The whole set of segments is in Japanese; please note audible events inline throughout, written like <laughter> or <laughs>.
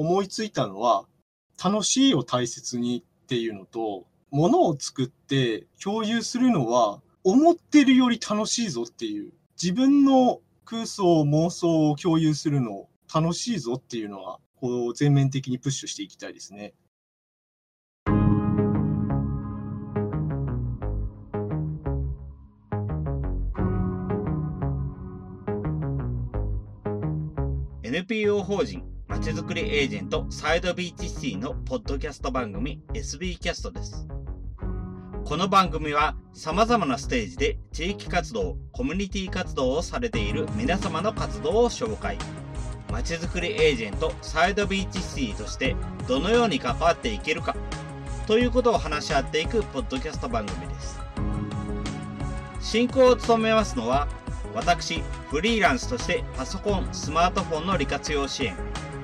思いついたのは、楽しいを大切にっていうのと、ものを作って共有するのは、思ってるより楽しいぞっていう、自分の空想、妄想を共有するの楽しいぞっていうのは、こう全面的にプッシュしていきたいですね。NPO 法人まちづくりエージェントサイドビーチシティのポッドキャスト番組 SB キャストです。この番組は様々なステージで地域活動、コミュニティ活動をされている皆様の活動を紹介。まちづくりエージェントサイドビーチシティとしてどのように関わっていけるかということを話し合っていくポッドキャスト番組です。進行を務めますのは私、フリーランスとしてパソコン、スマートフォンの利活用支援、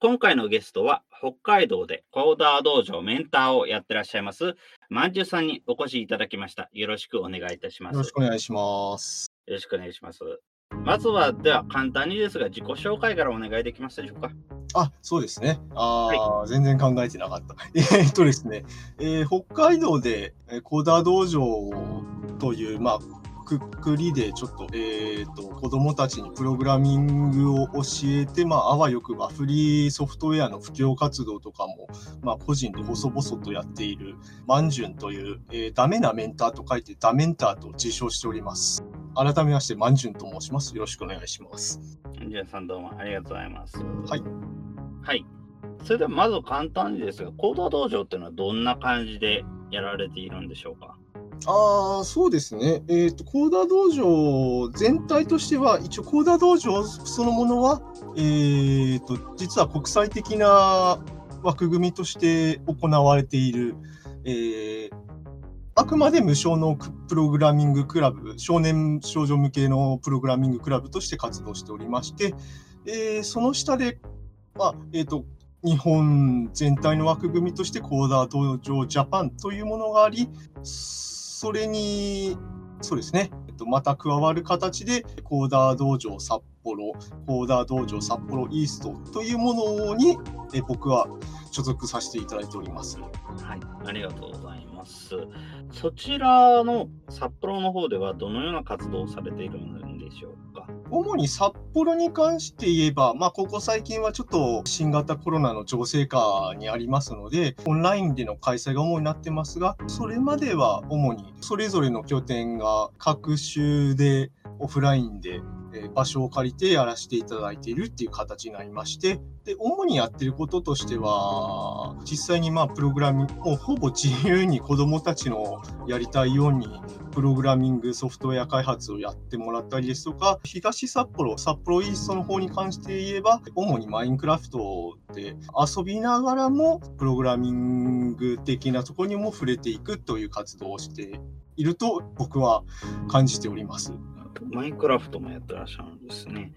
今回のゲストは、北海道でコーダー道場メンターをやってらっしゃいます、まんじゅうさんにお越しいただきました。よろしくお願いいたします。よろしくお願いします。よろしくお願いします。まずは、では簡単にですが、自己紹介からお願いできますでしょうか。あ、そうですね。あ、はい、全然考えてなかった。<laughs> えっとですね、えー、北海道でコーダー道場という、まあ、くくりでちょっと,、えーと、子どもたちにプログラミングを教えて、まあ、あわよくばフリーソフトウェアの普及活動とかも、まあ、個人で細々とやっているマンジュンという、えー、ダメなメンターと書いてダメンターと自称しております。改めましてマンジュンと申します。よろしくお願いします。マンジュンさんどうもありがとうございます。はい。はい。それではまず簡単にですが、コード道場っていうのはどんな感じでやられているんでしょうか？ああ、そうですね。えっ、ー、と、コーダー道場全体としては、一応コーダー道場そのものは、えっ、ー、と、実は国際的な枠組みとして行われている、えー、あくまで無償のプログラミングクラブ、少年少女向けのプログラミングクラブとして活動しておりまして、えー、その下で、まあ、えっ、ー、と、日本全体の枠組みとしてコーダー道場ジャパンというものがあり、それに、そうですね、えっと、また加わる形で、コーダー道場札幌、コーダー道場札幌イーストというものに、え僕は所属させていただいております。はい、ありがとうございます。そちらの札幌の方ではどのような活動をされているんでしょう主に札幌に関して言えば、まあ、ここ最近はちょっと新型コロナの情勢下にありますので、オンラインでの開催が主になってますが、それまでは主にそれぞれの拠点が各州でオフラインでえ場所を借りてやらせていただいているっていう形になりまして、で、主にやってることとしては、実際にまあ、プログラミング、もうほぼ自由に子供たちのやりたいように、プログラミングソフトウェア開発をやってもらったりですとか、東札幌、札幌イーストの方に関して言えば、主にマインクラフトで遊びながらも、プログラミング的なところにも触れていくという活動をしていると僕は感じております。マインクラフトもやってらっしゃるんですね。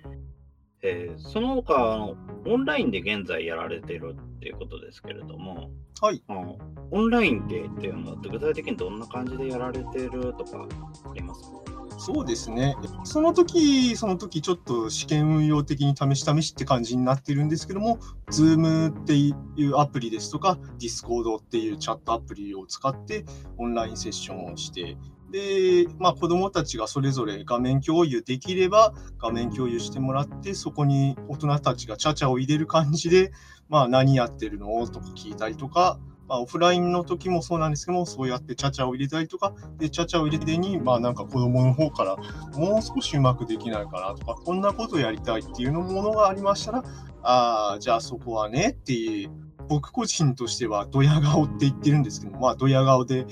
えー、その他あの、オンラインで現在やられているっていうことですけれども、はい。あのオンラインでっていうのは、具体的にどんな感じでやられているとかありますか？そうですね。その時、その時ちょっと試験運用的に試し試しって感じになってるんですけども、Zoom っていうアプリですとか、Discord っていうチャットアプリを使ってオンラインセッションをして、で、まあ、子どもたちがそれぞれ画面共有できれば画面共有してもらってそこに大人たちがちゃちゃを入れる感じで、まあ、何やってるのとか聞いたりとか、まあ、オフラインの時もそうなんですけどもそうやってちゃちゃを入れたりとかでちゃちゃを入れてに、まあ、なんか子どもの方からもう少しうまくできないかなとかこんなことやりたいっていうのものがありましたらああじゃあそこはねっていう僕個人としてはドヤ顔って言ってるんですけどまあドヤ顔で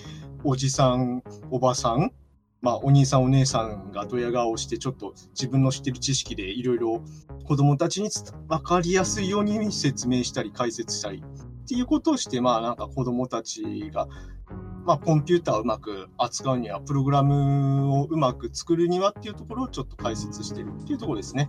おじさん、おばさん、まあ、お兄さん、お姉さんがドヤ顔して、ちょっと自分の知ってる知識でいろいろ子供たちに分かりやすいように説明したり解説したりっていうことをして、まあなんか子供たちがまあ、コンピューターをうまく扱うには、プログラムをうまく作るにはっていうところをちょっと解説してるっていうところですね。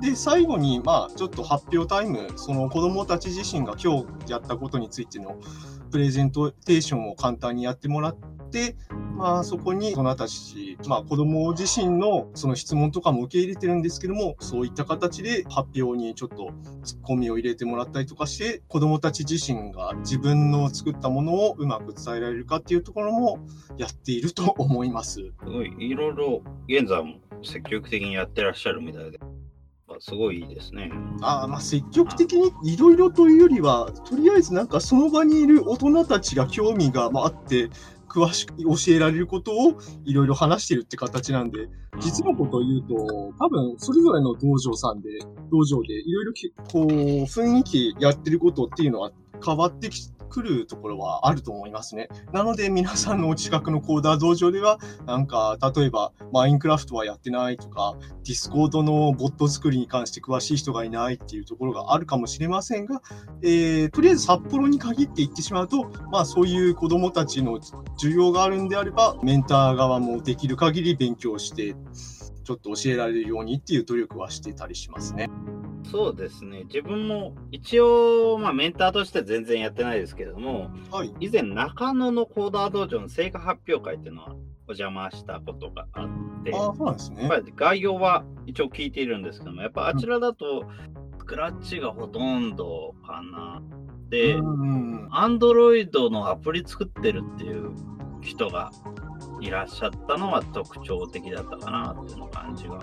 で、最後に、まあ、ちょっと発表タイム、その子どもたち自身が今日やったことについてのプレゼンテーションを簡単にやってもらって、まあ、そこに大人たち、まあ、子供自身のその質問とかも受け入れてるんですけども、そういった形で発表にちょっとツッコミを入れてもらったりとかして、子供たち自身が自分の作ったものをうまく伝えられるかっていうところもやっていると思います。すごい、いろいろ現在も積極的にやってらっしゃるみたいで。すごいいいですね。あまあ積極的にいろいろというよりは、とりあえずなんかその場にいる大人たちが興味があって、詳しく教えられることをいろいろ話してるって形なんで、実のことを言うと、多分それぞれの道場さんで、道場でいろいろこう雰囲気やってることっていうのは変わってきくるところはあると思いますね。なので皆さんのお近くのコーダー道場では、なんか例えばマインクラフトはやってないとか、ディスコードのボット作りに関して詳しい人がいないっていうところがあるかもしれませんが、えー、とりあえず札幌に限って言ってしまうと、まあそういう子どもたちの需要があるんであれば、メンター側もできる限り勉強して、ちょっと教えられるようにっていう努力はしてたりしますね。そうですね。自分も一応、まあ、メンターとして全然やってないですけれども、はい、以前、中野のコーダー道場の成果発表会っていうのはお邪魔したことがあって、概要は一応聞いているんですけども、やっぱあちらだと、スクラッチがほとんどかな。で、アンドロイドのアプリ作ってるっていう人がいらっしゃったのは特徴的だったかなっていうの感じが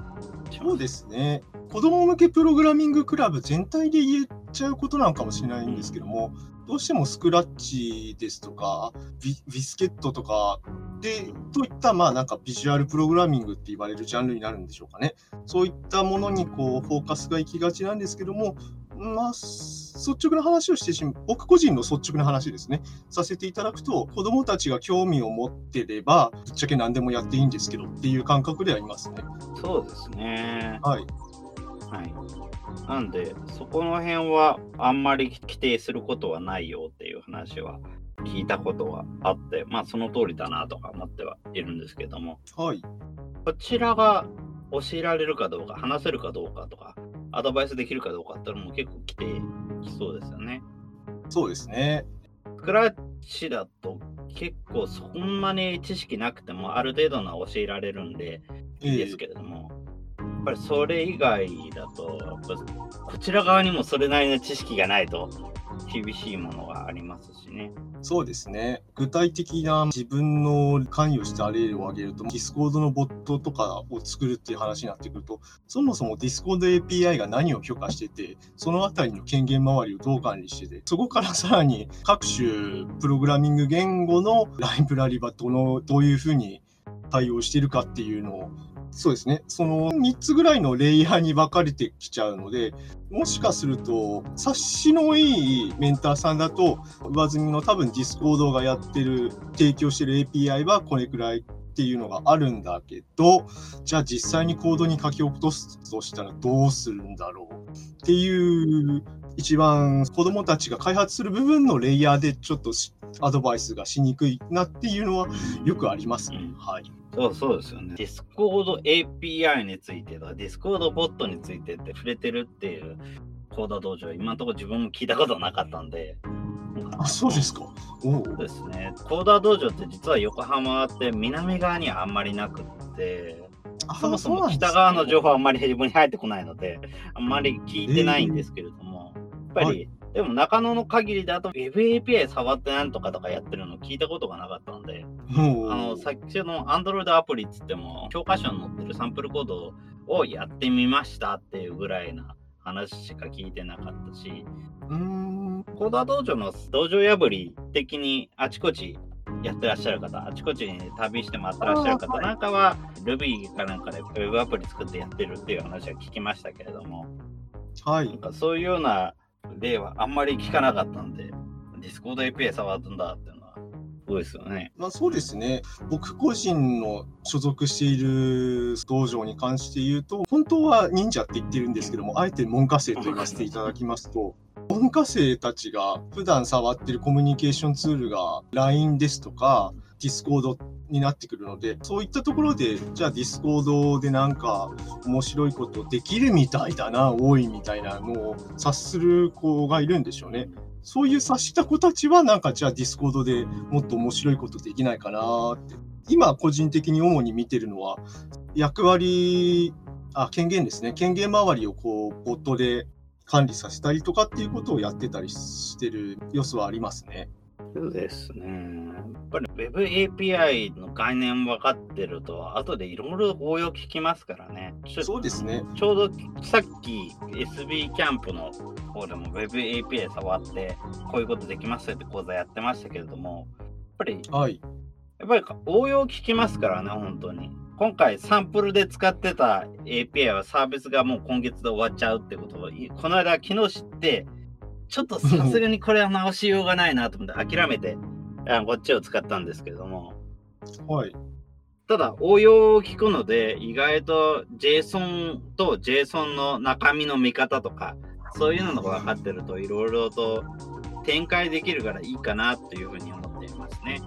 そうですね。子供向けプログラミングクラブ全体で言っちゃうことなのかもしれないんですけども、どうしてもスクラッチですとか、ビビスケットとかで、といった、まあなんかビジュアルプログラミングって言われるジャンルになるんでしょうかね。そういったものにこうフォーカスがいきがちなんですけども、まあ、率直な話をしてしまう、僕個人の率直な話ですね、させていただくと、子どもたちが興味を持ってれば、ぶっちゃけ何でもやっていいんですけどっていう感覚でありますね。そうですね。はい。はい。なんで、そこの辺はあんまり規定することはないよっていう話は聞いたことはあって、まあその通りだなとか思ってはいるんですけども、はい。こちらが教えられるかどうか、話せるかどうかとか、アドバイスできるかどうかってのも結構来てきそうですよね。そうですね。スクラッチだと結構そんなに知識なくてもある程度のは教えられるんでいいですけれども、えー、やっぱりそれ以外だと、こちら側にもそれなりの知識がないと厳しいものがありますしね。そうですね。具体的な自分の関与した例を挙げると、ディスコードのボットとかを作るっていう話になってくると、そもそもディスコード API が何を許可してて、そのあたりの権限周りをどう管理してて、そこからさらに各種プログラミング言語のライブラリはどの、どういうふうに対応してるかっていうのをそうですね。その3つぐらいのレイヤーに分かれてきちゃうので、もしかすると、察しのいいメンターさんだと、上澄みの多分ディスコードがやってる、提供してる API はこれくらいっていうのがあるんだけど、じゃあ実際にコードに書き落とすとしたらどうするんだろうっていう一番子供たちが開発する部分のレイヤーでちょっとアドバイスがしにくいなっていうのはよくありますね。はい。そうそうですよね。ディスコード API についてとか、ディスコードボットについてって触れてるっていうコード道場、今のところ自分も聞いたことなかったんで。あ、そうですか。そうですね。コーダー道場って実は横浜って南側にはあんまりなくって、そもそも北側の情報はあんまり自分に入ってこないので、あんまり聞いてないんですけれども、やっぱりでも中野の限りだと Web API 触ってなんとかとかやってるの聞いたことがなかったので、あの、さっきの Android アプリっつっても、教科書に載ってるサンプルコードをやってみましたっていうぐらいな話しか聞いてなかったし、うんコーダー道場の道場破り的にあちこちやってらっしゃる方、あちこちに旅して回ってらっしゃる方なんかは、Ruby かなんかで Web アプリ作ってやってるっていう話は聞きましたけれども、はい。なんかそういうような例はあんまり聞かなかったんで、ディスコード API 触ったんだっていう、ですよね。まあそうですね。僕個人の所属している道場に関して言うと、本当は忍者って言ってるんですけども、あえて門下生と言わせていただきますと、門下生たちが普段触ってるコミュニケーションツールが LINE ですとか、ディスコードになってくるので、そういったところで、じゃあディスコードでなんか面白いことできるみたいだな、多いみたいなのを察する子がいるんでしょうね。そういう察した子たちは、なんかじゃあディスコードでもっと面白いことできないかなって。今、個人的に主に見てるのは、役割、あ、権限ですね。権限周りをこう、ボットで管理させたりとかっていうことをやってたりしてる様子はありますね。そうですね。やっぱり Web API の概念分かってると、後でいろいろ応用聞きますからね。そうですね。ちょうどさっき SB キャンプの方でも Web API 触って、こういうことできますって講座やってましたけれども、やっぱり、はい、やっぱり応用聞きますからね、本当に。今回サンプルで使ってた API はサービスがもう今月で終わっちゃうってことを、この間昨日知って、ちょっとさすがにこれは直しようがないなと思って諦めて、こっちを使ったんですけれども。はい。ただ、応用を聞くので、意外と JSON と JSON の中身の見方とか、そういうのが分かってると、いろいろと展開できるからいいかなというふうに思っていますね。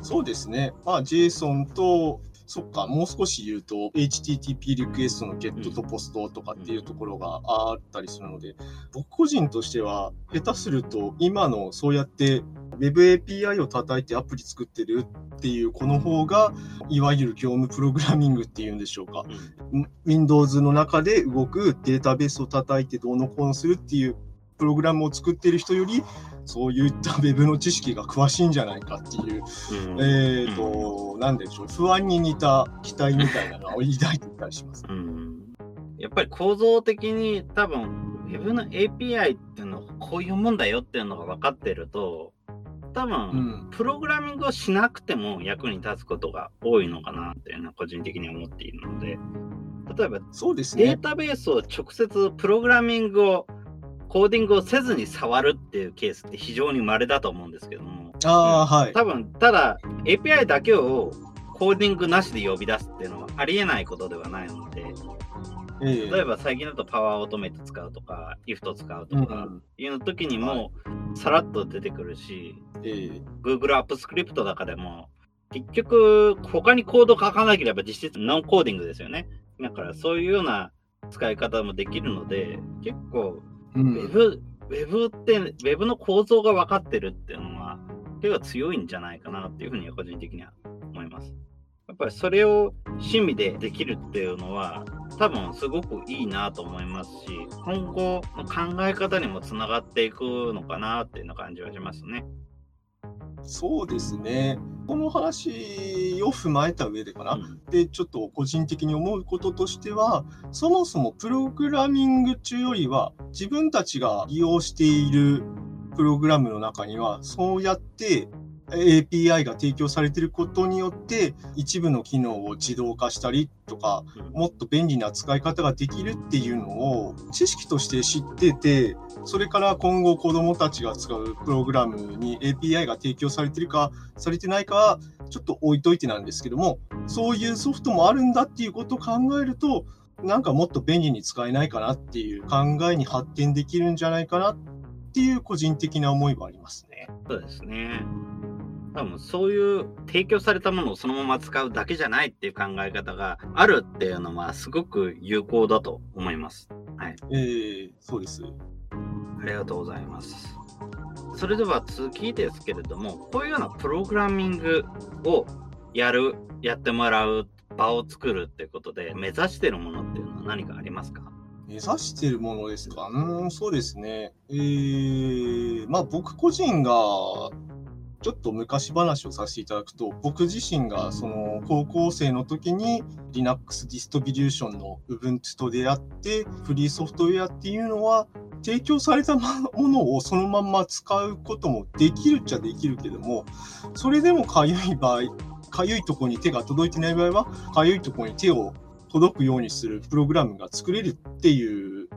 そうですね。まあ、JSON とそっか、もう少し言うと、HTTP リクエストのゲットとポストとかっていうところがあったりするので、僕個人としては、下手すると、今のそうやって Web API を叩いてアプリ作ってるっていうこの方が、いわゆる業務プログラミングっていうんでしょうか。Windows の中で動くデータベースを叩いてどうのこうのするっていうプログラムを作ってる人より、そういった Web の知識が詳しいんじゃないかっていう、うん、えっ、ー、と、うん、なんでしょう、不安に似た期待みたいなのを抱いていたりします。うん、やっぱり構造的に多分、Web の API っていうのはこういうもんだよっていうのが分かってると、多分、プログラミングをしなくても役に立つことが多いのかなっていうのは個人的に思っているので、例えば、そうですね、データベースを直接プログラミングをコーディングをせずに触るっていうケースって非常に稀だと思うんですけども。ああ、はい。多分、ただ API だけをコーディングなしで呼び出すっていうのはありえないことではないので、えー、例えば最近だとパワーオートメイト使うとか、IFT 使うとかいうの時にもさらっと出てくるし、えー、Google アップスクリプトだかでも結局他にコード書かなければ実質ノンコーディングですよね。だからそういうような使い方もできるので結構ウェブ、ウェブって、ウェブの構造が分かってるっていうのは、手が強いんじゃないかなっていうふうに個人的には思います。やっぱりそれを趣味でできるっていうのは、多分すごくいいなと思いますし、今後の考え方にもつながっていくのかなっていうような感じはしますね。そうですね。この話を踏まえた上でかな。うん、で、ちょっと個人的に思うこととしては、そもそもプログラミング中よりは、自分たちが利用しているプログラムの中には、そうやって API が提供されていることによって、一部の機能を自動化したりとか、もっと便利な使い方ができるっていうのを知識として知ってて、それから今後子供たちが使うプログラムに API が提供されてるか、されてないか、ちょっと置いといてなんですけども、そういうソフトもあるんだっていうことを考えると、なんかもっと便利に使えないかなっていう考えに発展できるんじゃないかなっていう個人的な思いはありますね。そうですね。多分そういう提供されたものをそのまま使うだけじゃないっていう考え方があるっていうのはすごく有効だと思います。はい。えー、そうです。ありがとうございます。それでは次ですけれども、こういうようなプログラミングをやる、やってもらう場を作るってことで、目指してるものっていうのは何かありますか？目指してるものですか？うん、そうですね。えー、まあ僕個人がちょっと昔話をさせていただくと、僕自身がその高校生の時に Linux ディストビリューションの Ubuntu と出会って、フリーソフトウェアっていうのは、提供されたものをそのまま使うこともできるっちゃできるけども、それでもかゆい場合、かゆいとこに手が届いてない場合は、かゆいとこに手を届くようにするプログラムが作れるっていう、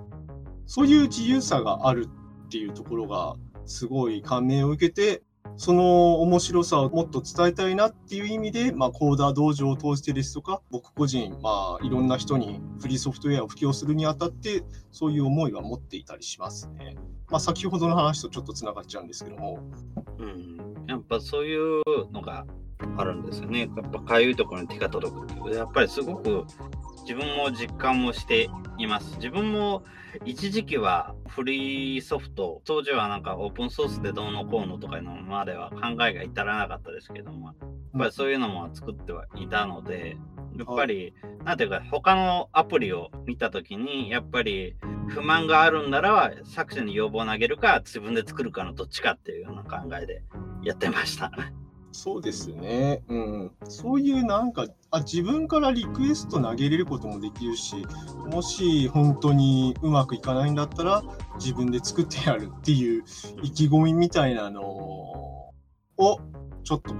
そういう自由さがあるっていうところが、すごい感銘を受けて、その面白さをもっと伝えたいなっていう意味で、まあ、コーダー道場を通してですとか、僕個人、まあ、いろんな人にフリーソフトウェアを布教するにあたって、そういう思いは持っていたりしますね。まあ、先ほどの話とちょっとつながっちゃうんですけども。うん、やっぱそういうのがあるんですよね。やっぱかゆいところに手が届くっていう。やっぱりすごく自分も実感もしています。自分も一時期はフリーソフト、当時はなんかオープンソースでどうのこうのとかのまでは考えが至らなかったですけども、やっぱりそういうのも作ってはいたので、やっぱり、なんていうか、他のアプリを見たときに、やっぱり不満があるんなら作者に要望を投げるか、自分で作るかのどっちかっていうような考えでやってました。そうですね。うん。そういうなんか、あ、自分からリクエスト投げれることもできるし、もし本当にうまくいかないんだったら、自分で作ってやるっていう意気込みみたいなのを、ちょっと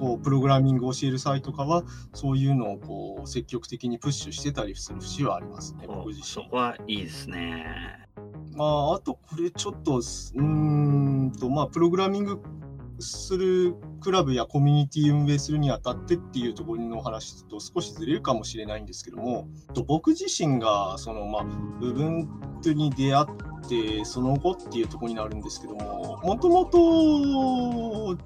こうプログラミングを教えるサイトかはそういうのをこう積極的にプッシュしてたりする節はありますね、僕自身。そこはいいですね。まあ、あとこれちょっと、うんと、まあ、プログラミングするクラブやコミュニティ運営するにあたってっていうところの話と少しずれるかもしれないんですけども僕自身がそのまあ部分に出会ってその後っていうところになるんですけどももともと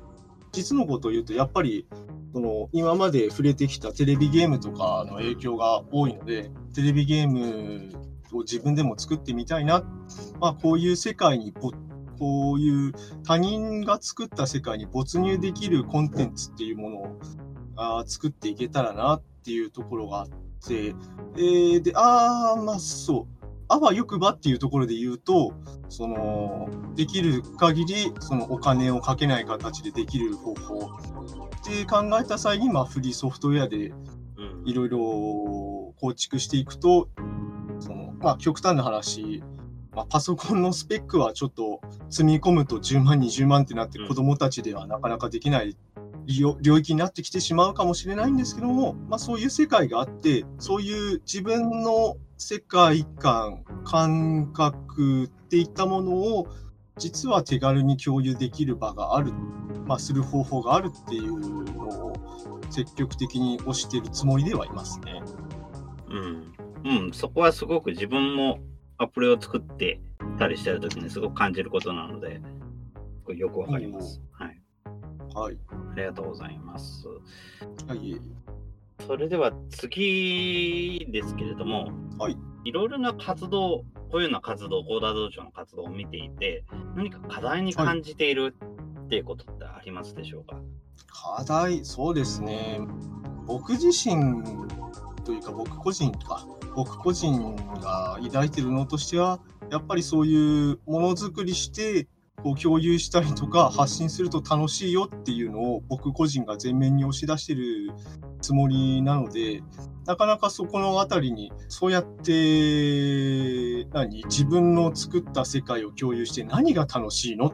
実のことを言うとやっぱりその今まで触れてきたテレビゲームとかの影響が多いのでテレビゲームを自分でも作ってみたいな、まあ、こういう世界にこういう他人が作った世界に没入できるコンテンツっていうものをあ作っていけたらなっていうところがあって、えー、で、ああ、まあそう、あわよくばっていうところで言うと、その、できる限り、そのお金をかけない形でできる方法って考えた際に、まあフリーソフトウェアでいろいろ構築していくと、その、まあ極端な話、まあ、パソコンのスペックはちょっと積み込むと10万、20万ってなって子どもたちではなかなかできない領域になってきてしまうかもしれないんですけども、まあ、そういう世界があってそういう自分の世界観感覚っていったものを実は手軽に共有できる場がある、まあ、する方法があるっていうのを積極的に推しているつもりではいますね。うん、うん、そこはすごく自分もアプリを作ってたりしてるときにすごく感じることなので、よくわかります。はい。はい。ありがとうございます。はい。それでは次ですけれども、はい。いろいろな活動、こういうような活動、コーダー道場の活動を見ていて、何か課題に感じているっていうことってありますでしょうか、課題、そうですね。僕自身というか、僕個人とか、僕個人が抱いてるのとしては、やっぱりそういうものづくりして、こう共有したりとか発信すると楽しいよっていうのを僕個人が前面に押し出してるつもりなのでなかなかそこの辺りにそうやって何自分の作った世界を共有して何が楽しいの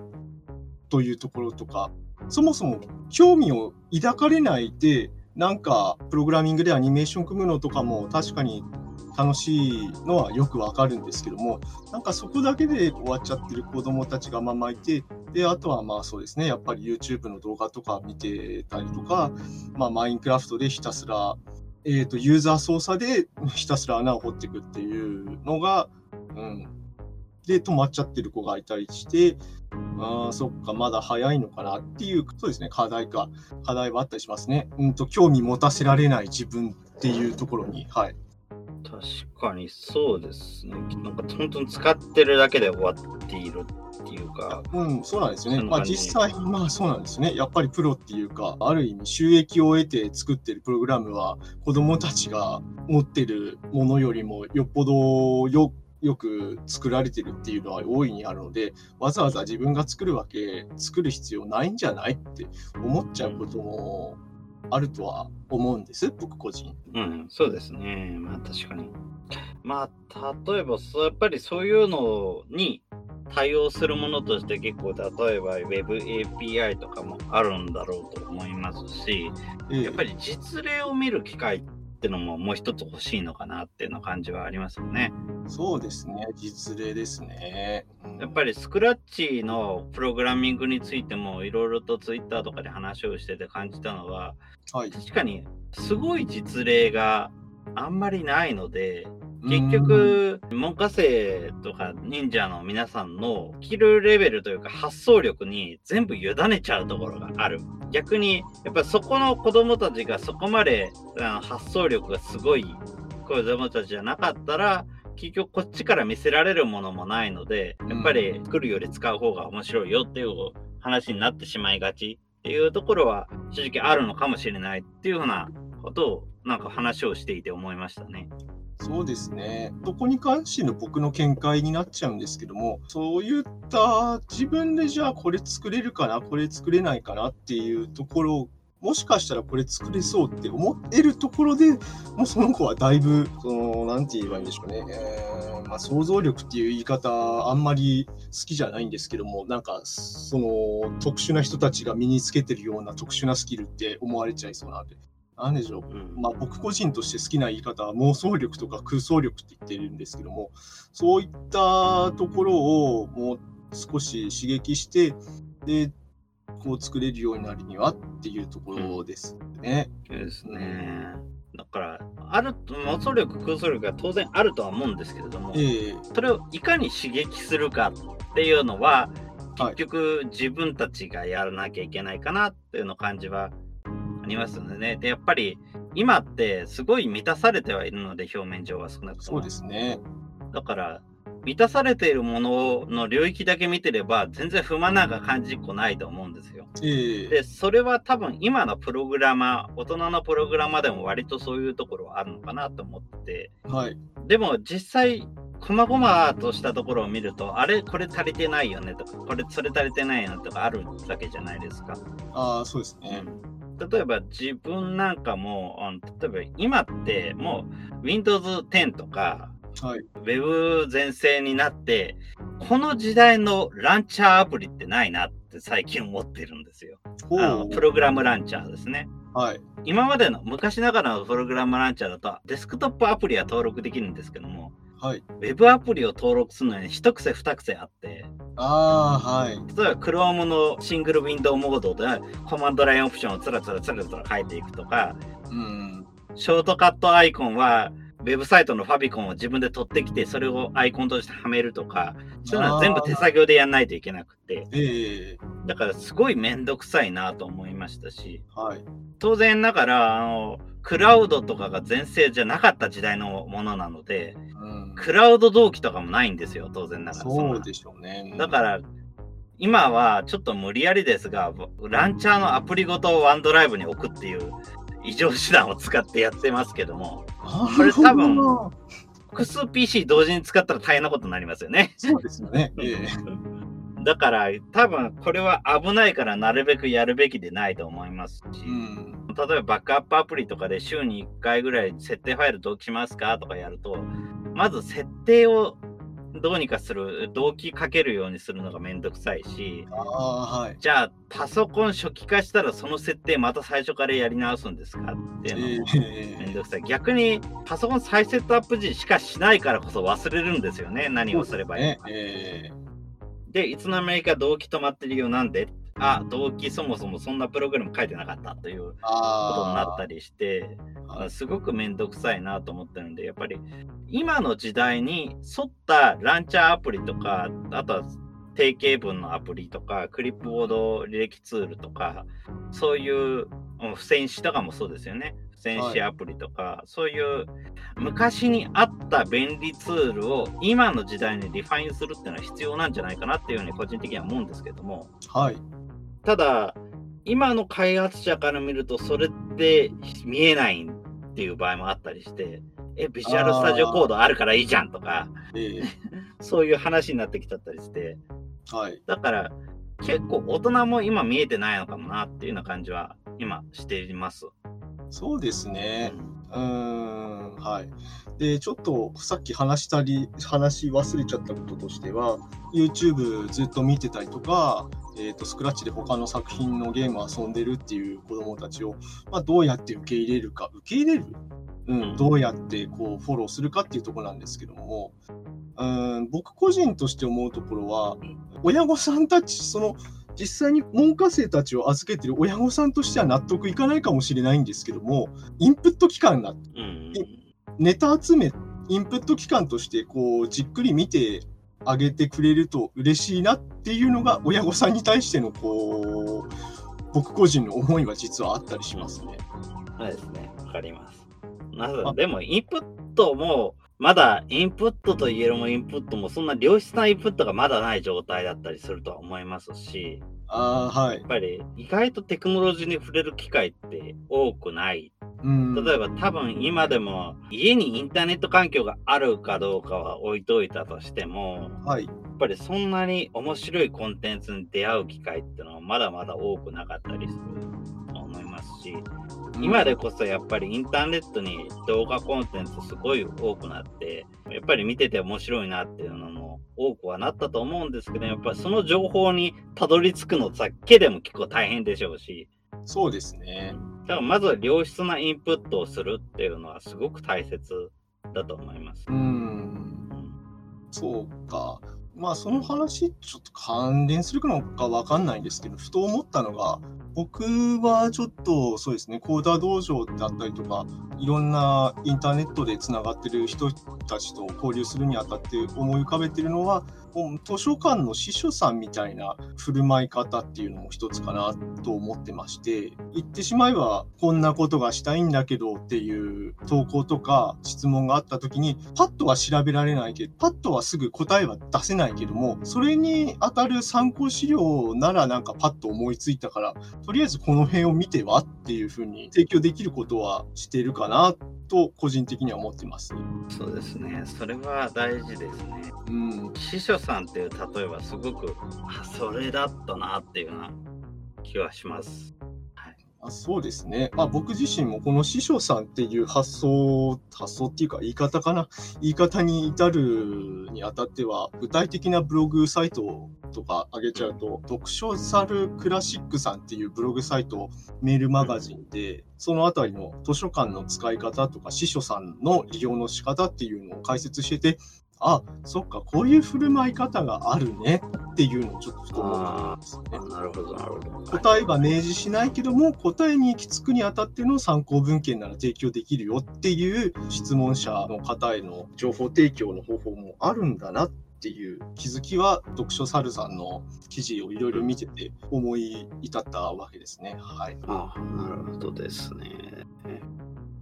というところとかそもそも興味を抱かれないでなんかプログラミングでアニメーション組むのとかも確かに楽しいのはよくわかるんですけども、なんかそこだけで終わっちゃってる子どもたちがままいて、で、あとはまあそうですね、やっぱり YouTube の動画とか見てたりとか、まあ、マインクラフトでひたすら、えーと、ユーザー操作でひたすら穴を掘っていくっていうのが、うん、で止まっちゃってる子がいたりして、あそっか、まだ早いのかなっていう、そうですね、課題か、課題はあったりしますね。うんと、興味持たせられない自分っていうところに、はい。確かにそうですね。なんか本当に使ってるだけで終わっているっていうか。うん、そうなんですよね。まあ実際、まあそうなんですね。やっぱりプロっていうか、ある意味収益を得て作ってるプログラムは子供たちが持ってるものよりもよっぽどよよく作られてるっていうのは大いにあるのでわざわざ自分が作るわけ作る必要ないんじゃないって思っちゃうこともあるとは思うんです、僕個人。うん、そうですね。まあ確かに。まあ例えばやっぱりそういうのに対応するものとして結構例えば Web API とかもあるんだろうと思いますし、ええ、やっぱり実例を見る機会ってのももう一つ欲しいのかなっていうの感じはありますよね。そうですね、実例ですね。やっぱりスクラッチのプログラミングについてもいろいろとツイッターとかで話をしてて感じたのは、はい、確かにすごい実例があんまりないので、結局、文科生とか忍者の皆さんのスキルレベルというか発想力に全部委ねちゃうところがある。逆に、やっぱりそこの子供たちがそこまで発想力がすごい子供たちじゃなかったら、結局こっちから見せられるものもないので、やっぱり作るより使う方が面白いよっていう話になってしまいがちっていうところは正直あるのかもしれないっていうふうなことをなんか話をしていて思いましたね。そうですね。そこに関しての僕の見解になっちゃうんですけども、そういった自分でじゃあこれ作れるかな、これ作れないかなっていうところもしかしたらこれ作れそうって思えるところでもうその子はだいぶ、その、なんて言えばいいんでしょうね。えー、まあ、想像力っていう言い方、あんまり好きじゃないんですけども、なんか、その、特殊な人たちが身につけてるような特殊なスキルって思われちゃいそうなんで。なんでしょう、うん、まあ、僕個人として好きな言い方は妄想力とか空想力って言ってるんですけどもそういったところをもう少し刺激してでこう作れるようになるにはっていうところですね。うん、ですね。だから、ある妄想力、空想力が当然あるとは思うんですけれども、えー、それをいかに刺激するかっていうのは、結局自分たちがやらなきゃいけないかなっていうの感じはありますのでね。で、やっぱり今ってすごい満たされてはいるので、表面上は少なくとも。そうですね。だから、満たされているものの領域だけ見てれば全然不満なんか感じっこないと思うんですよ。えー、でそれは多分今のプログラマー大人のプログラマーでも割とそういうところはあるのかなと思って、はい、でも実際こまごまとしたところを見るとあれ？これ足りてないよねとかこれそれ足りてないよねとかあるわけじゃないですか。ああそうですね。例えば自分なんかも、例えば今ってもう Windows 10とかはい、ウェブ全盛になって、この時代のランチャーアプリってないなって最近思ってるんですよ。あのプログラムランチャーですね。はい、今までの昔ながらのプログラムランチャーだとデスクトップアプリは登録できるんですけども、はい、ウェブアプリを登録するのに一癖二癖あって、あはい、例えば Chrome のシングルウィンドウモードでコマンドラインオプションをつらつらつらつら書いていくとか、うん、ショートカットアイコンはウェブサイトのファビコンを自分で取ってきて、それをアイコンとしてはめるとか、そういうのは全部手作業でやんないといけなくて、えー、だからすごいめんどくさいなと思いましたし、はい、当然ながら、あの、クラウドとかが全盛じゃなかった時代のものなので、うん、クラウド同期とかもないんですよ、当然ながら。そうでしょうね。だから、今はちょっと無理やりですが、ランチャーのアプリごとワンドライブに置くっていう異常手段を使ってやってますけども、これ多分、複数 PC 同時に使ったら大変なことになりますよね。そうですよね。え <laughs> だから多分これは危ないからなるべくやるべきでないと思いますし、うん、例えばバックアップアプリとかで週に1回ぐらい設定ファイル同期しますかとかやると、まず設定をどうにかする、動機かけるようにするのがめんどくさいし、はい、じゃあパソコン初期化したらその設定また最初からやり直すんですかっていうのもめんどくさい。逆にパソコン再セットアップ時しかしないからこそ忘れるんですよね。何をすればいいのか。えー、で、いつの間にか動機止まってるよなんで？あ、動機そもそもそんなプログラム書いてなかったということになったりして、すごくめんどくさいなと思ってるんで、やっぱり今の時代に沿ったランチャーアプリとか、あとは定型文のアプリとか、クリップボード履歴ツールとか、そういう付箋紙とかもそうですよね。付箋紙アプリとか、はい、そういう昔にあった便利ツールを今の時代にリファインするっていうのは必要なんじゃないかなっていうふうに個人的には思うんですけども。はい。ただ、今の開発者から見ると、それって見えないっていう場合もあったりして、え、ビジュアルスタジオコードあるからいいじゃんとか、えー、<laughs> そういう話になってきちゃったりして、はい、だから結構大人も今見えてないのかもなっていうような感じは今しています。そうですね。うん、ん、はい。で、ちょっとさっき話したり、話し忘れちゃったこととしては、YouTube ずっと見てたりとか、えーと、スクラッチで他の作品のゲームを遊んでるっていう子どもたちを、まあ、どうやって受け入れるか。受け入れる、うん、どうやってこうフォローするかっていうところなんですけども。うん僕個人として思うところは親御さんたちその実際に門下生たちを預けてる親御さんとしては納得いかないかもしれないんですけどもインプット期間が、うん、ネタ集めインプット期間としてこうじっくり見てあげてくれると嬉しいなっていうのが親御さんに対してのこう僕個人の思いは実はあったりしますね。そうですね、わかります。な。でも、インプットも、まだインプットと言えるもインプットも、そんな良質なインプットがまだない状態だったりするとは思いますし、ああ、はいやっ。ぱり意外とテクノロジーに触れる機会って多くない。うん。例えば多分今でも家にインターネット環境があるかどうかは置いといたとしても、はい。やっぱりそんなに面白いコンテンツに出会う機会っていうのはまだまだ多くなかったりすると思いますし、今でこそやっぱりインターネットに動画コンテンツすごい多くなって、やっぱり見てて面白いなっていうのも多くはなったと思うんですけど、やっぱりその情報にたどり着くのだけでも結構大変でしょうし、そうですね。だからまずは良質なインプットをするっていうのはすごく大切だと思います。うん。そうか。まあその話ちょっと関連するのかわかんないんですけど、ふと思ったのが、僕はちょっとそうですね、コーダー道場だったりとか、いろんなインターネットでつながってる人たちと交流するにあたって思い浮かべてるのは、図書館の司書さんみたいな振る舞い方っていうのも一つかなと思ってまして、言ってしまえばこんなことがしたいんだけどっていう投稿とか質問があった時に、パッとは調べられないけど、パッとはすぐ答えは出せないけども、それに当たる参考資料ならなんかパッと思いついたから、とりあえずこの辺を見てはっていうふうに提供できることはしてるかなと個人的には思ってます。そうですね。それは大事ですね。うん。司書さんっていう例えばすごく、あ、それだったなっていうような気はします。あそうですね。まあ、僕自身もこの師匠さんっていう発想、発想っていうか言い方かな。言い方に至るにあたっては、具体的なブログサイトとか上げちゃうと、読書サルクラシックさんっていうブログサイト、メールマガジンで、そのあたりの図書館の使い方とか、司書さんの利用の仕方っていうのを解説してて、あ、そっか、こういう振る舞い方があるねっていうのをちょっとふと思ったんですよね。なるほど、なるほど。答えは明示しないけども答えに行き着くにあたっての参考文献なら提供できるよっていう質問者の方への情報提供の方法もあるんだなっていう気づきは読書サルさんの記事をいろいろ見てて思い至ったわけですね。はい。あなるほどですね。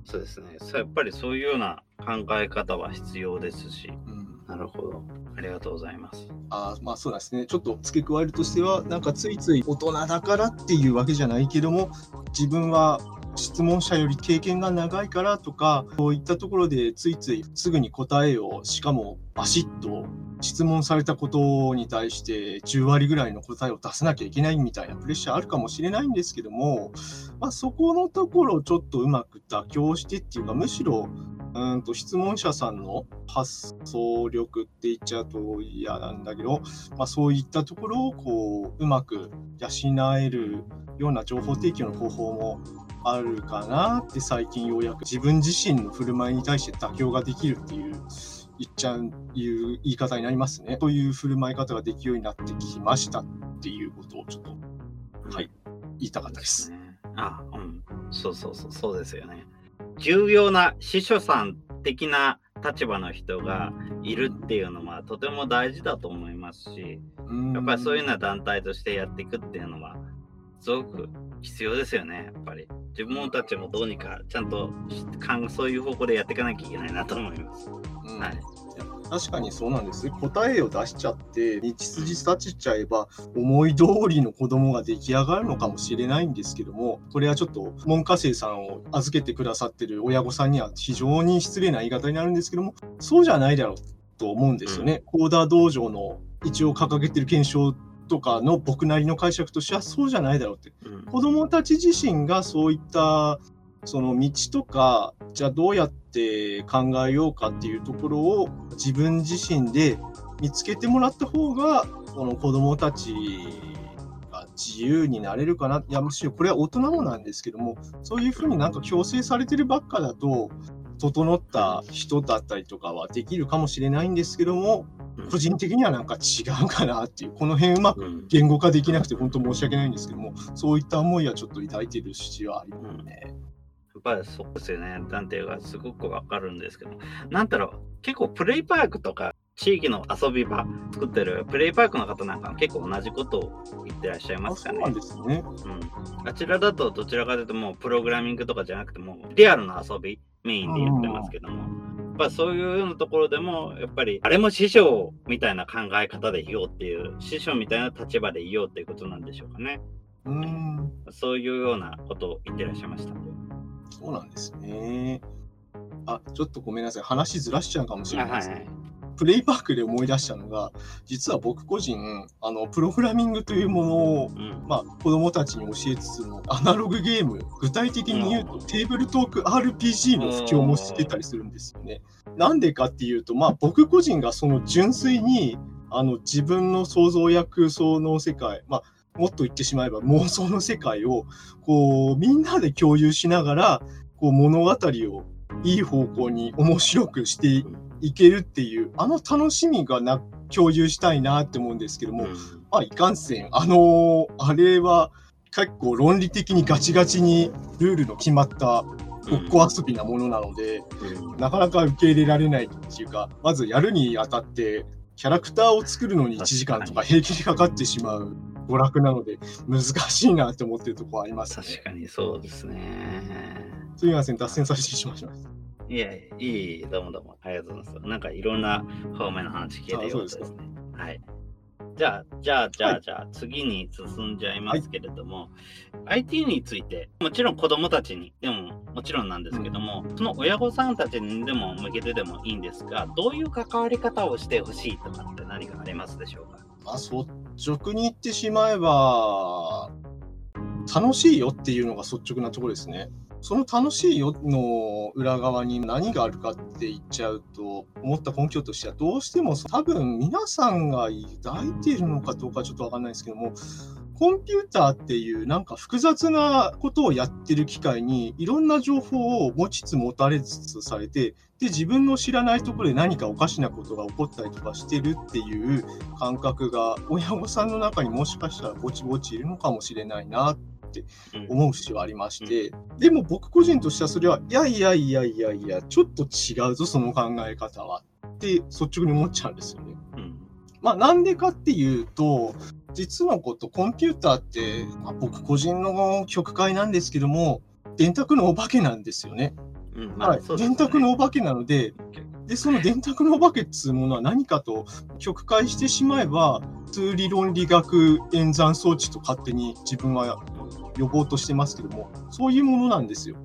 そうですね。やっぱりそういうような考え方は必要ですし。うんなるほど。ありがとうございます。あまあそうですね。ちょっと付け加えるとしては、なんかついつい大人だからっていうわけじゃないけども、自分は質問者より経験が長いからとか、こういったところでついついすぐに答えを、しかもバシッと質問されたことに対して10割ぐらいの答えを出さなきゃいけないみたいなプレッシャーあるかもしれないんですけども、まあ、そこのところをちょっとうまく妥協してっていうか、むしろうんと質問者さんの発想力って言っちゃうと嫌なんだけど、まあ、そういったところをこううまく養えるような情報提供の方法もあるかなって最近ようやく自分自身の振る舞いに対して妥協ができるっていう言っちゃういう言い方になりますね。という振る舞い方ができるようになってきましたっていうことをちょっとはい言いたかったです。あ、うん。そうそうそう、そうですよね。重要な司書さん的な立場の人がいるっていうのはとても大事だと思いますし、やっぱりそういうような団体としてやっていくっていうのは、すごく必要ですよね、やっぱり。自分たちもどうにかちゃんとそういう方向でやっていかなきゃいけないなと思います。うんはい。確かにそうなんです。答えを出しちゃって、道筋立ちちゃえば、思い通りの子供が出来上がるのかもしれないんですけども、これはちょっと、門下生さんを預けてくださってる親御さんには非常に失礼な言い方になるんですけども、そうじゃないだろうと思うんですよね。コーダー道場の一応掲げてる検証とかの僕なりの解釈としてはそうじゃないだろうって。うん子供たち自身がそういったその道とかじゃあどうやって考えようかっていうところを自分自身で見つけてもらった方がこの子供たちが自由になれるかな。いやむしろこれは大人もなんですけどもそういうふうになんか強制されてるばっかだと整った人だったりとかはできるかもしれないんですけども個人的にはなんか違うかなっていうこの辺うまくうん。言語化できなくて本当申し訳ないんですけども、そういった思いはちょっと抱いている節はありますね。っぱりそうですよね。なんていうか、すごくわかるんですけど、なんだろう、結構プレイパークとか、地域の遊び場作ってるプレイパークの方なんか結構同じことを言ってらっしゃいますかね。そうね。うん、あちらだとどちらかというともうプログラミングとかじゃなくてもリアルな遊びメインで言ってますけども、やっぱそういうようなところでもやっぱりあれも師匠みたいな考え方でいようっていう師匠みたいな立場でいようっていうことなんでしょうかね。うん。そういうようなことを言ってらっしゃいました。そうなんですね。あ、ちょっとごめんなさい。話ずらしちゃうかもしれないですね。プレイパークで思い出したのが、実は僕個人、あの、プログラミングというものを、うんまあ、子供たちに教えつつも、アナログゲーム、具体的に言うと、うんテーブルトーク RPG の布教もしてたりするんですよね。なんでかっていうと、まあ、僕個人がその純粋に、あの、自分の想像や空想の世界、まあ、もっと言ってしまえば妄想の世界を、こう、みんなで共有しながら、こう、物語をいい方向に面白くしていけるっていう、あの楽しみがな、共有したいなって思うんですけども、まあ、いかんせん、あのーあれは結構論理的にガチガチにルールの決まったごっこ遊びなものなので、うん。なかなか受け入れられないっていうか、まずやるにあたって、キャラクターを作るのに1時間とか平気にかかってしまう娯楽なので、難しいなって思ってるところありますね。確かにそうですね。すみません、脱線させてしまいました。いや、いい、どうもどうも、ありがとうございます。なんかいろんな方面の話聞けてよかったですね。はい。じゃあ、じゃあ、じゃあ、はいじゃあ、次に進んじゃいますけれども、IT について、もちろん子供たちにでももちろんなんですけども、その親御さんたちにでも向けてでもいいんですが、どういう関わり方をしてほしいとかって何かありますでしょうか？まあ、率直に言ってしまえば、楽しいよっていうのが率直なところですね。その楽しいよの裏側に何があるかって言っちゃうと、思った根拠としては、どうしても多分皆さんが抱いているのかどうかちょっとわかんないですけども、コンピューターっていうなんか複雑なことをやってる機会にいろんな情報を持ちつ持たれつつされて、で、自分の知らないところで何かおかしなことが起こったりとかしてるっていう感覚が親御さんの中にもしかしたらぼちぼちいるのかもしれないなうん思う節はありまして、でも僕個人としてはそれは、いやいやいやいやいや、ちょっと違うぞ、その考え方は。って率直に思っちゃうんですよね。うん。まあなんでかっていうと、実のことコンピューターって、まあ、僕個人の曲解なんですけども、電卓のお化けなんですよね。うんはい、電卓のお化けなので、で、その電卓のお化けっつうものは何かと曲解してしまえば、数理論理学演算装置と勝手に自分は呼ぼうとしてますけども、そういうものなんですよ。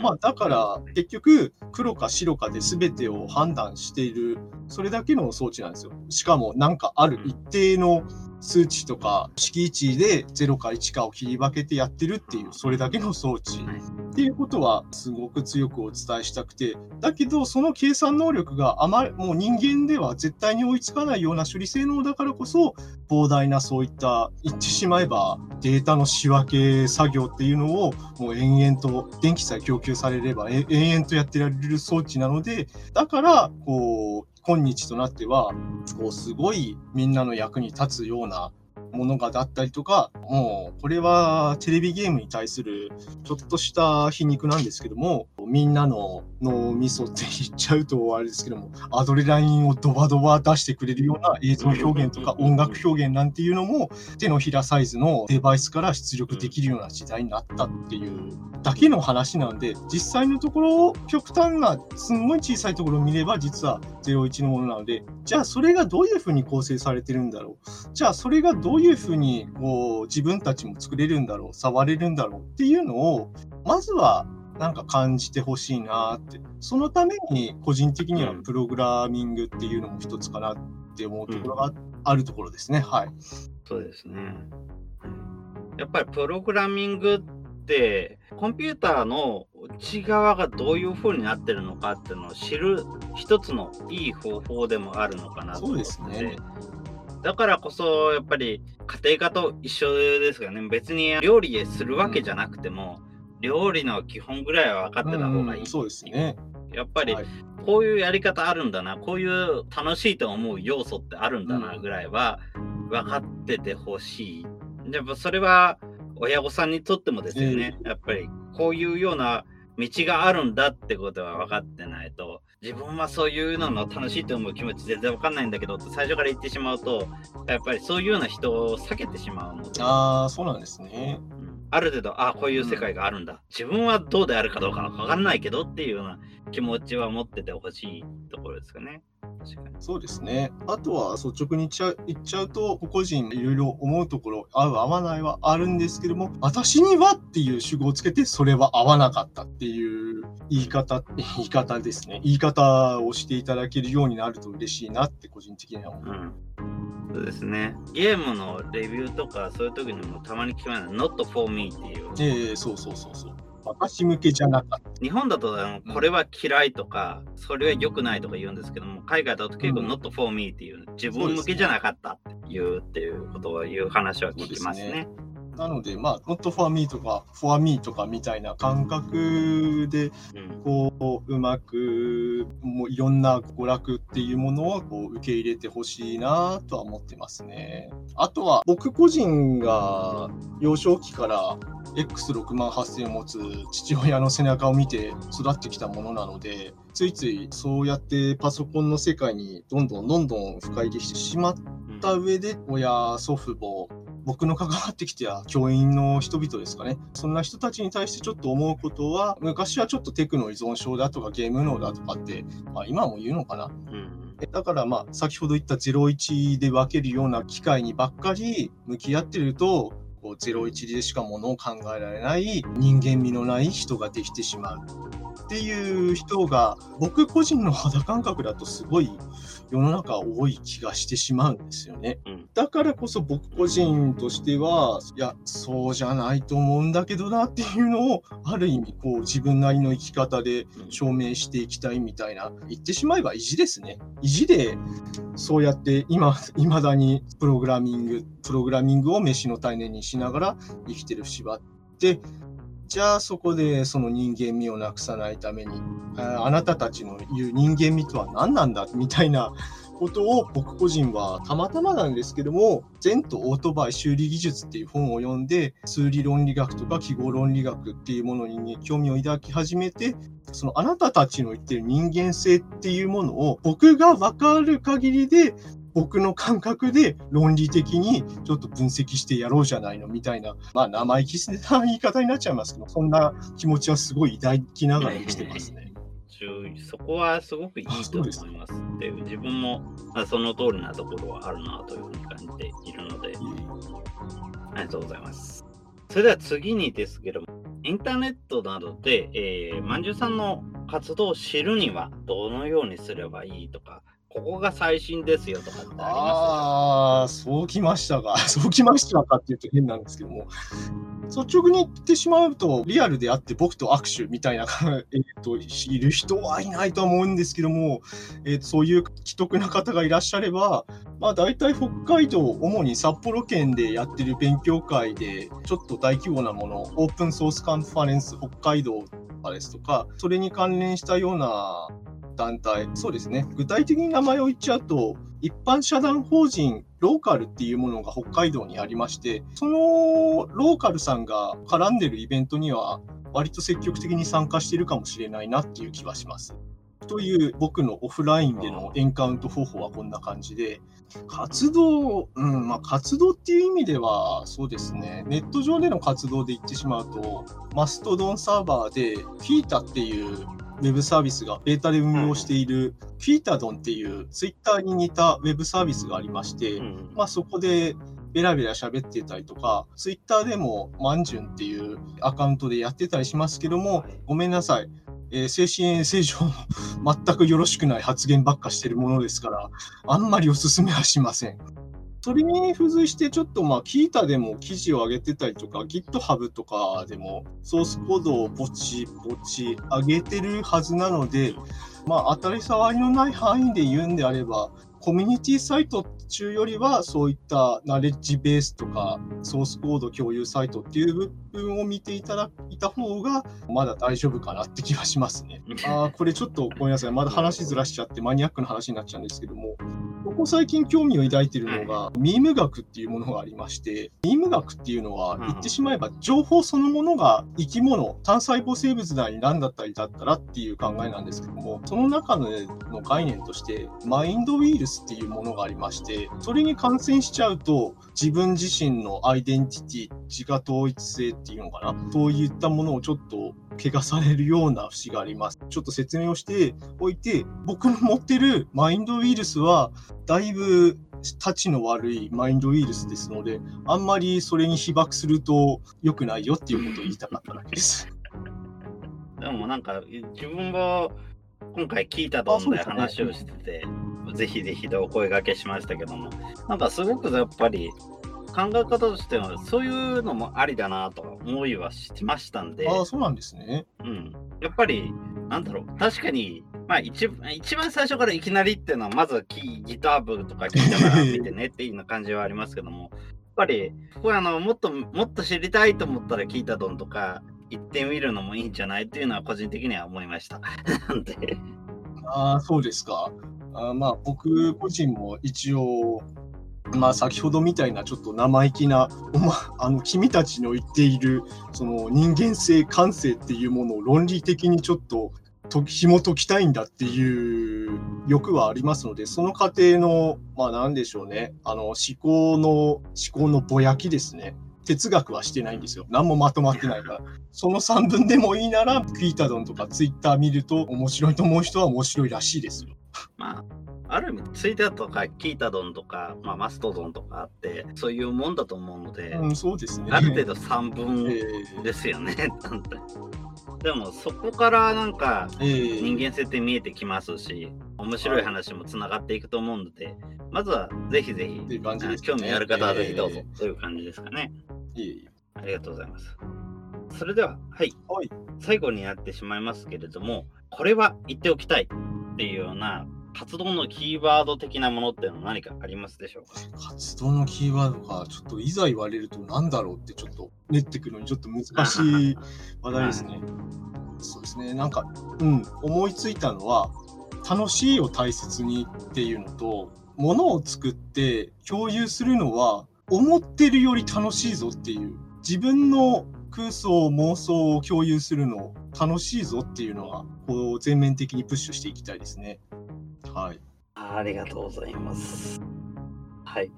まあだから結局黒か白かで全てを判断しているそれだけの装置なんですよ。しかもなんかある一定の数値とか式値で0か1かを切り分けてやってるっていうそれだけの装置。はい。っていうことはすごく強くお伝えしたくてだけどその計算能力があまりもう人間では絶対に追いつかないような処理性能だからこそ膨大なそういった言ってしまえばデータの仕分け作業っていうのをもう延々と電気さえ供給されればえ延々とやってられる装置なのでだからこう今日となってはこうすごいみんなの役に立つようなものがだったりとかもうこれはテレビゲームに対するちょっとした皮肉なんですけどもみんなの脳みそって言っちゃうとあれですけどもアドレナリンをドバドバ出してくれるような映像表現とか音楽表現なんていうのも手のひらサイズのデバイスから出力できるような時代になったっていうだけの話なんで実際のところ極端なすんごい小さいところを見れば実は01のものなのでじゃあそれがどういうふうに構成されてるんだろう。じゃあそれがどういうふうにこう自分たちも作れるんだろう触れるんだろうっていうのをまずはなんか感じてほしいなって。そのために個人的にはプログラミングっていうのも一つかなって思うところがあるところですね、はい。そうですね。やっぱりプログラミングってコンピューターの内側がどういう風になってるのかっていうのを知る一つのいい方法でもあるのかなと思って。そうですねだからこそやっぱり家庭科と一緒ですよね別に料理するわけじゃなくても、料理の基本ぐらいは分かってた方がいい、うんそうですね。やっぱりはいこういうやり方あるんだな、こういう楽しいと思う要素ってあるんだなうんぐらいは分かっててほしい。やっぱそれは親御さんにとってもですよね。やっぱりこういうような道があるんだってことは分かってないと、自分はそういうのの楽しいと思う気持ち全然分かんないんだけどって最初から言ってしまうと、やっぱりそういうような人を避けてしまうので。ああ、そうなんですね。ある程度、ああ、こういう世界があるんだ。自分はどうであるかどうかわかんないけどっていうような気持ちは持っててほしいところですかね。確かにそうですね。あとは率直に言っちゃう言っちゃうと、個々人いろいろ思うところ、合う合わないはあるんですけども、私にはっていう主語をつけて、それは合わなかったっていう言い方、言い方ですね。言い方をしていただけるようになると嬉しいなって個人的には思う。うんそうですね。ゲームのレビューとかそういう時にもたまに聞こえない Not for me っていう。ええそうそうそうそう。私向けじゃなかった。日本だとあのこれは嫌いとか、それは良くないとか言うんですけども、海外だと結構うん Not for me っていう、自分向けじゃなかったって言うっていうことを言う話は聞きますね。なので、まあ、not for me とか for me とかみたいな感覚で、うんこう、うまく、もういろんな娯楽っていうものをこう受け入れてほしいなとは思ってますね。あとは、僕個人が幼少期から X6 万8000を持つ父親の背中を見て育ってきたものなので、ついついそうやってパソコンの世界にどんどんどんどん深入りしてしまっうんた上で、親、祖父母、僕の関わってきた教員の人々ですかね。そんな人たちに対してちょっと思うことは、昔はちょっとテクノ依存症だとかゲーム脳だとかって、まあ、今も言うのかな。うんだからまあ、先ほど言った01で分けるような機会にばっかり向き合ってると、こう01でしかものを考えられない人間味のない人ができてしまうっていう人が僕個人の肌感覚だとすごい世の中多い気がしてしまうんですよね。うんだからこそ僕個人としては、いや、そうじゃないと思うんだけどなっていうのを、ある意味こう自分なりの生き方でうん証明していきたいみたいな、言ってしまえば意地ですね。意地で、そうやって今、未だにプログラミング、プログラミングを飯の種にしながら生きてる節はあって、じゃあそこでその人間味をなくさないために、ああなたたちの言う人間味とは何なんだみたいな <laughs> ことを僕個人はたまたまなんですけども、前途オートバイ修理技術っていう本を読んで、数理論理学とか記号論理学っていうものに興味を抱き始めて、そのあなたたちの言ってる人間性っていうものを僕が分かる限りで、僕の感覚で論理的にちょっと分析してやろうじゃないのみたいな、まあ生意気な言い方になっちゃいますけど、そんな気持ちはすごい抱きながら生きてますね。そこはすごくいいと思います。って自分もあその通りなところはあるなというふうに感じているので。ありがとうございます。それでは次にですけどもインターネットなどで、えー、まんじゅうさんの活動を知るにはどのようにすればいいとかここが最新ですよとかってありまああ、そうきましたか。<laughs> そうきましたかって言うと変なんですけども、率直に言ってしまうと、リアルであって僕と握手みたいな、えっと、いる人はいないとは思うんですけども、えっと、そういう既得な方がいらっしゃれば、まあ大体北海道、主に札幌県でやってる勉強会で、ちょっと大規模なもの、オープンソースカンファレンス北海道とかですとか、それに関連したような団体、そうですね、具体的に名前を言っちゃうと、一般社団法人ローカルっていうものが北海道にありまして、そのローカルさんが絡んでるイベントには、割と積極的に参加しているかもしれないなっていう気はします。という僕のオフラインでのエンカウント方法はこんな感じで、活動、うん、まあ活動っていう意味では、そうですね、ネット上での活動で言ってしまうと、マストドンサーバーで、フィータっていうウェブサービスがベータで運用している、フィータドンっていうツイッターに似たウェブサービスがありまして、まあそこでベラベラ喋ってたりとか、ツイッターでもマンジュンっていうアカウントでやってたりしますけども、ごめんなさい。えー精神衛生上 <laughs> 全くよろしくない発言ばっかしてるものですから、あんまりお勧めはしません。それに付随してちょっとまあ、キータでも記事を上げてたりとか、GitHub とかでもソースコードをポチポチ上げてるはずなので、まあ、当たり障りのない範囲で言うんであれば、コミュニティサイト中よりは、そういったナレッジベースとか、ソースコード共有サイトっていう部分を見ていただいた方が、まだ大丈夫かなって気がしますね。あーこれちょっとごめんなさい、まだ話ずらしちゃって、マニアックな話になっちゃうんですけども、ここ最近興味を抱いているのが、ミーム学っていうものがありまして、ミーム学っていうのは、うん。言ってしまえば、情報そのものが生き物、単細胞生物なり何だったりだったらっていう考えなんですけども、その中のの概念として、マインドウイルスっていうものがありまして、それに感染しちゃうと、自分自身のアイデンティティ、自我統一性っていうのかな、そういったものをちょっと怪我されるような節があります。ちょっと説明をしておいて、僕の持ってるマインドウイルスは、だいぶたちの悪いマインドウイルスですので、あんまりそれに被爆すると良くないよっていうことを言いたかっただけです。<laughs> でもなんか自分も今回聞いたとであそうで話をしてて、ぜひぜひとお声掛けしましたけども、なんかすごくやっぱり考え方としてはそういうのもありだなと思いはしましたんで、ああ、そうなんですね。うん、やっぱりなんだろう、確かに、まあ一一番最初からいきなりっていうのは、まずキギター部とか聞いたから見てねっていう感じはありますけども、やっぱり、これあのもっともっと知りたいと思ったら聞いたドンとか行ってみるのもいいんじゃない？っていうのは個人的には思いました。なんで、ああ、そうですか。あーまあ、僕個人も一応、まあ、先ほどみたいなちょっと生意気な、おま、<laughs> あの、君たちの言っている、その人間性、感性っていうものを論理的にちょっと、と紐解きたいんだっていう欲はありますので、その過程の、まあなんでしょうね、あの、思考の、思考のぼやきですね。哲学はしてないんですよ。何もまとまってないから。その3分でもいいなら、クイータドンとかツイッター見ると面白いと思う人は面白いらしいですよ。まあ、ある意味、ツイッターとかキータドンとか、まあ、マストドンとかあって、そういうもんだと思うので、うん、そうですね。ある程度3え分ーですよね。なんてでもそこからなんかえー人間性って見えてきますし、面白い話もつながっていくと思うので、まずはぜひぜひ、ね興味ある方はぜひどうぞえという感じですかね。いえいえありがとうございます。それでは、はい、はい。最後になってしまいますけれども、これは言っておきたいっていうような活動のキーワード的なものっていうのは何かありますでしょうか？活動のキーワードが、ちょっといざ言われると何だろうってちょっと練ってくるのにちょっと難しい <laughs> 話題ですね。そうですね。なんか、うん、思いついたのは、楽しいを大切にっていうのと、ものを作って共有するのは、思ってるより楽しいぞっていう、自分の空想、妄想を共有するの楽しいぞっていうのは、こう全面的にプッシュしていきたいですね。はい。ありがとうございます。はい。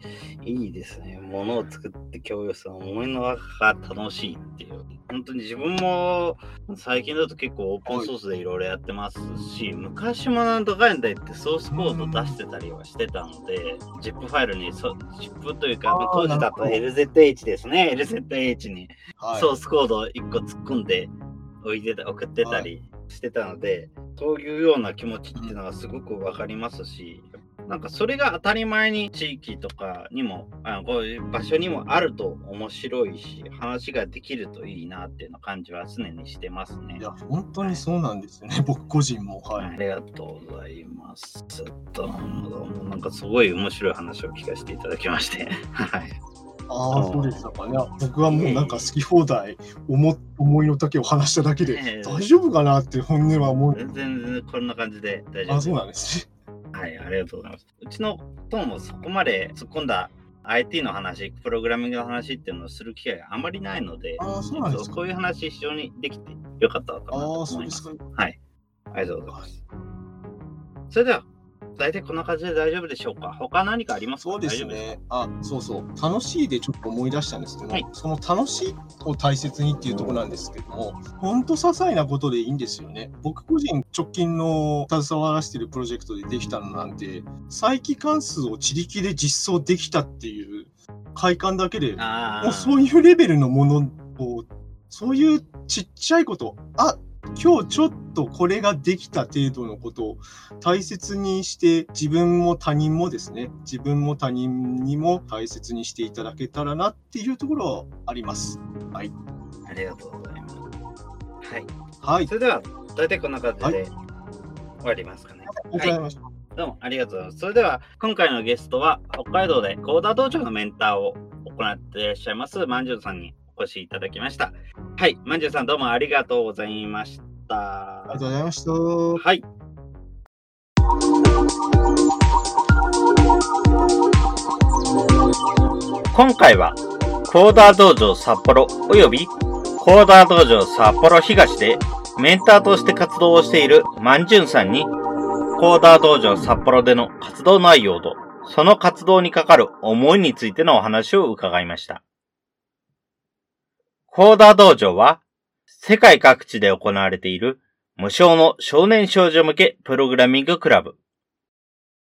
いいですね。ものを作って共有する思いの中が楽しいっていう。本当に自分も最近だと結構オープンソースでいろいろやってますし、昔もなんとかんだ言ってソースコード出してたりはしてたので、ZIP ファイルにそ、ZIP というか、当時だと LZH ですね。LZH にはい。ソースコードを1個突っ込んで置いてた送ってたりしてたので、そういうような気持ちっていうのがすごくわかりますし、なんかそれが当たり前に地域とかにもあこういう場所にもあると面白いし話ができるといいなっていうの感じは常にしてますねい。や、本当にそうなんですよね、僕個人も。はい。ありがとうございます。どうもどうもなんかすごい面白い話を聞かせていただきまして。はい。ああ、そうでしたかね。いや僕はもうなんか好き放題思、思いの丈を話しただけで、ええ大丈夫かなって本音は思う。全然こんな感じで大丈夫あそうなんですね。はい、ありがとうございます。うちのトもそこまで突っ込んだ IT の話、プログラミングの話っていうのをする機会があまりないので、あーそうなんですかこういう話非常にできてよかったとああ、思います。そうですか。はい、ありがとうございます。それでは、大体こんな感じで大丈夫でしょうか？他何かありますか？そうですね。あ、そうそう。楽しいでちょっと思い出したんですけど、はいその楽しいを大切にっていうところなんですけども、ほんと些細なことでいいんですよね。僕個人直近の携わらせてるプロジェクトでできたのなんて、再帰関数を自力で実装できたっていう快感だけであもうそういうレベルのものを、そういうちっちゃいこと、あ今日ちょっとこれができた程度のことを大切にして、自分も他人もですね、自分も他人にも大切にしていただけたらなっていうところはあります。ありがとうございます。はい。はい。それでは、大体こんな感じはで終わりますかね。ありがとうございました。どうもありがとうございます。それでは、今回のゲストは、北海道でコーダー道場のメンターを行っていらっしゃいます、まんじゅうさんにお越しいただきました。はい、まんじゅうさんどうもありがとうございました。ありがとうございました。はい。今回は、コーダー道場札幌及びコーダー道場札幌東でメンターとして活動をしているまんじゅんさんにコーダー道場札幌での活動内容と、その活動にかかる思いについてのお話を伺いました。コーダ道場は、世界各地で行われている無償の少年少女向けプログラミングクラブ。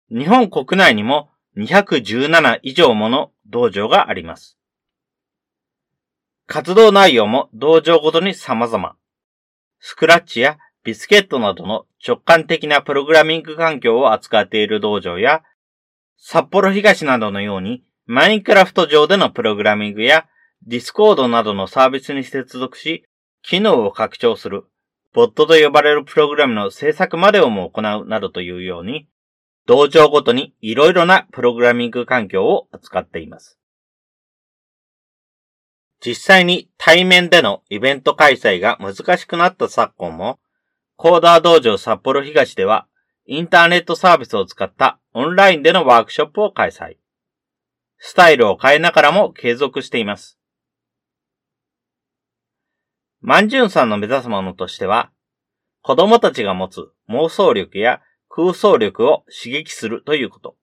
日本国内にも217以上もの道場があります。活動内容も道場ごとに様々。スクラッチやビスケットなどの直感的なプログラミング環境を扱っている道場や、札幌東などのようにマインクラフト上でのプログラミングやディスコードなどのサービスに接続し、機能を拡張する、ボットと呼ばれるプログラムの制作までをも行うなどというように、道場ごとにいろいろなプログラミング環境を扱っています。実際に対面でのイベント開催が難しくなった昨今も、コーダー道場札幌東では、インターネットサービスを使ったオンラインでのワークショップを開催。スタイルを変えながらも継続しています。マンジュンさんの目指すものとしては、子供たちが持つ妄想力や空想力を刺激するということ。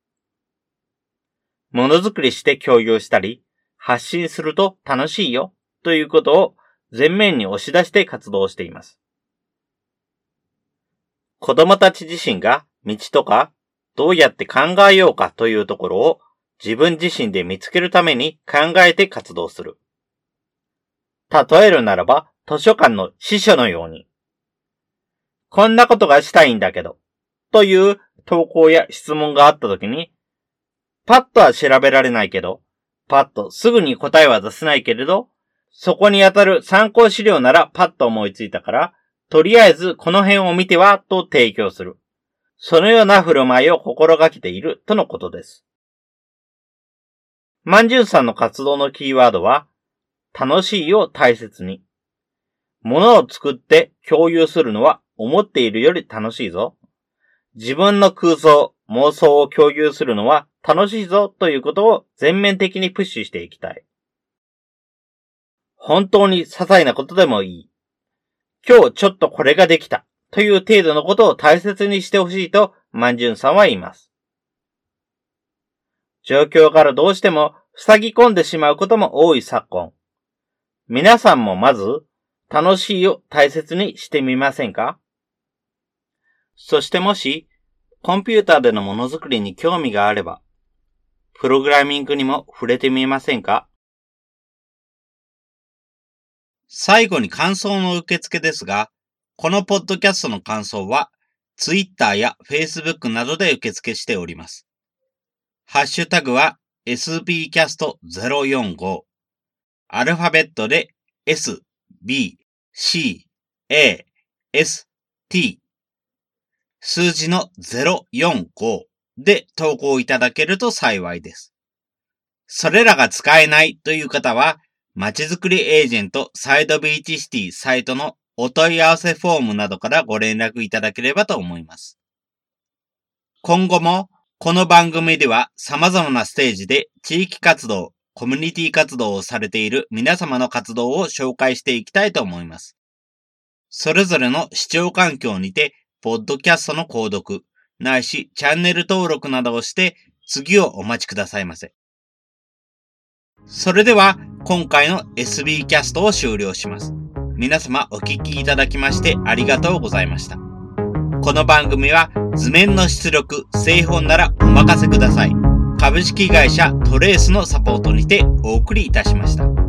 ものづくりして共有したり、発信すると楽しいよということを前面に押し出して活動しています。子供たち自身が道とかどうやって考えようかというところを自分自身で見つけるために考えて活動する。例えるならば図書館の司書のように。こんなことがしたいんだけど、という投稿や質問があった時に、パッとは調べられないけど、パッとすぐに答えは出せないけれど、そこに当たる参考資料ならパッと思いついたから、とりあえずこの辺を見てはと提供する。そのような振る舞いを心がけているとのことです。まんじゅうさんの活動のキーワードは、楽しいを大切に。物を作って共有するのは思っているより楽しいぞ。自分の空想、妄想を共有するのは楽しいぞということを全面的にプッシュしていきたい。本当に些細なことでもいい。今日ちょっとこれができたという程度のことを大切にしてほしいと、まんじゅんさんは言います。状況からどうしても塞ぎ込んでしまうことも多い昨今。皆さんもまず、楽しいを大切にしてみませんか？そしてもし、コンピューターでのものづくりに興味があれば、プログラミングにも触れてみませんか？最後に感想の受付ですが、このポッドキャストの感想は、Twitter や Facebook などで受付しております。ハッシュタグは sbcast045 アルファベットで s, b, c, a, s, t 数字の045で投稿いただけると幸いです。それらが使えないという方は、まちづくりエージェントサイドビーチシティサイトのお問い合わせフォームなどからご連絡いただければと思います。今後もこの番組では様々なステージで地域活動、コミュニティ活動をされている皆様の活動を紹介していきたいと思います。それぞれの視聴環境にて、ポッドキャストの購読、ないしチャンネル登録などをして次をお待ちくださいませ。それでは今回の SB キャストを終了します。皆様お聴きいただきましてありがとうございました。この番組は図面の出力、製本ならお任せください。株式会社トレースのサポートにてお送りいたしました。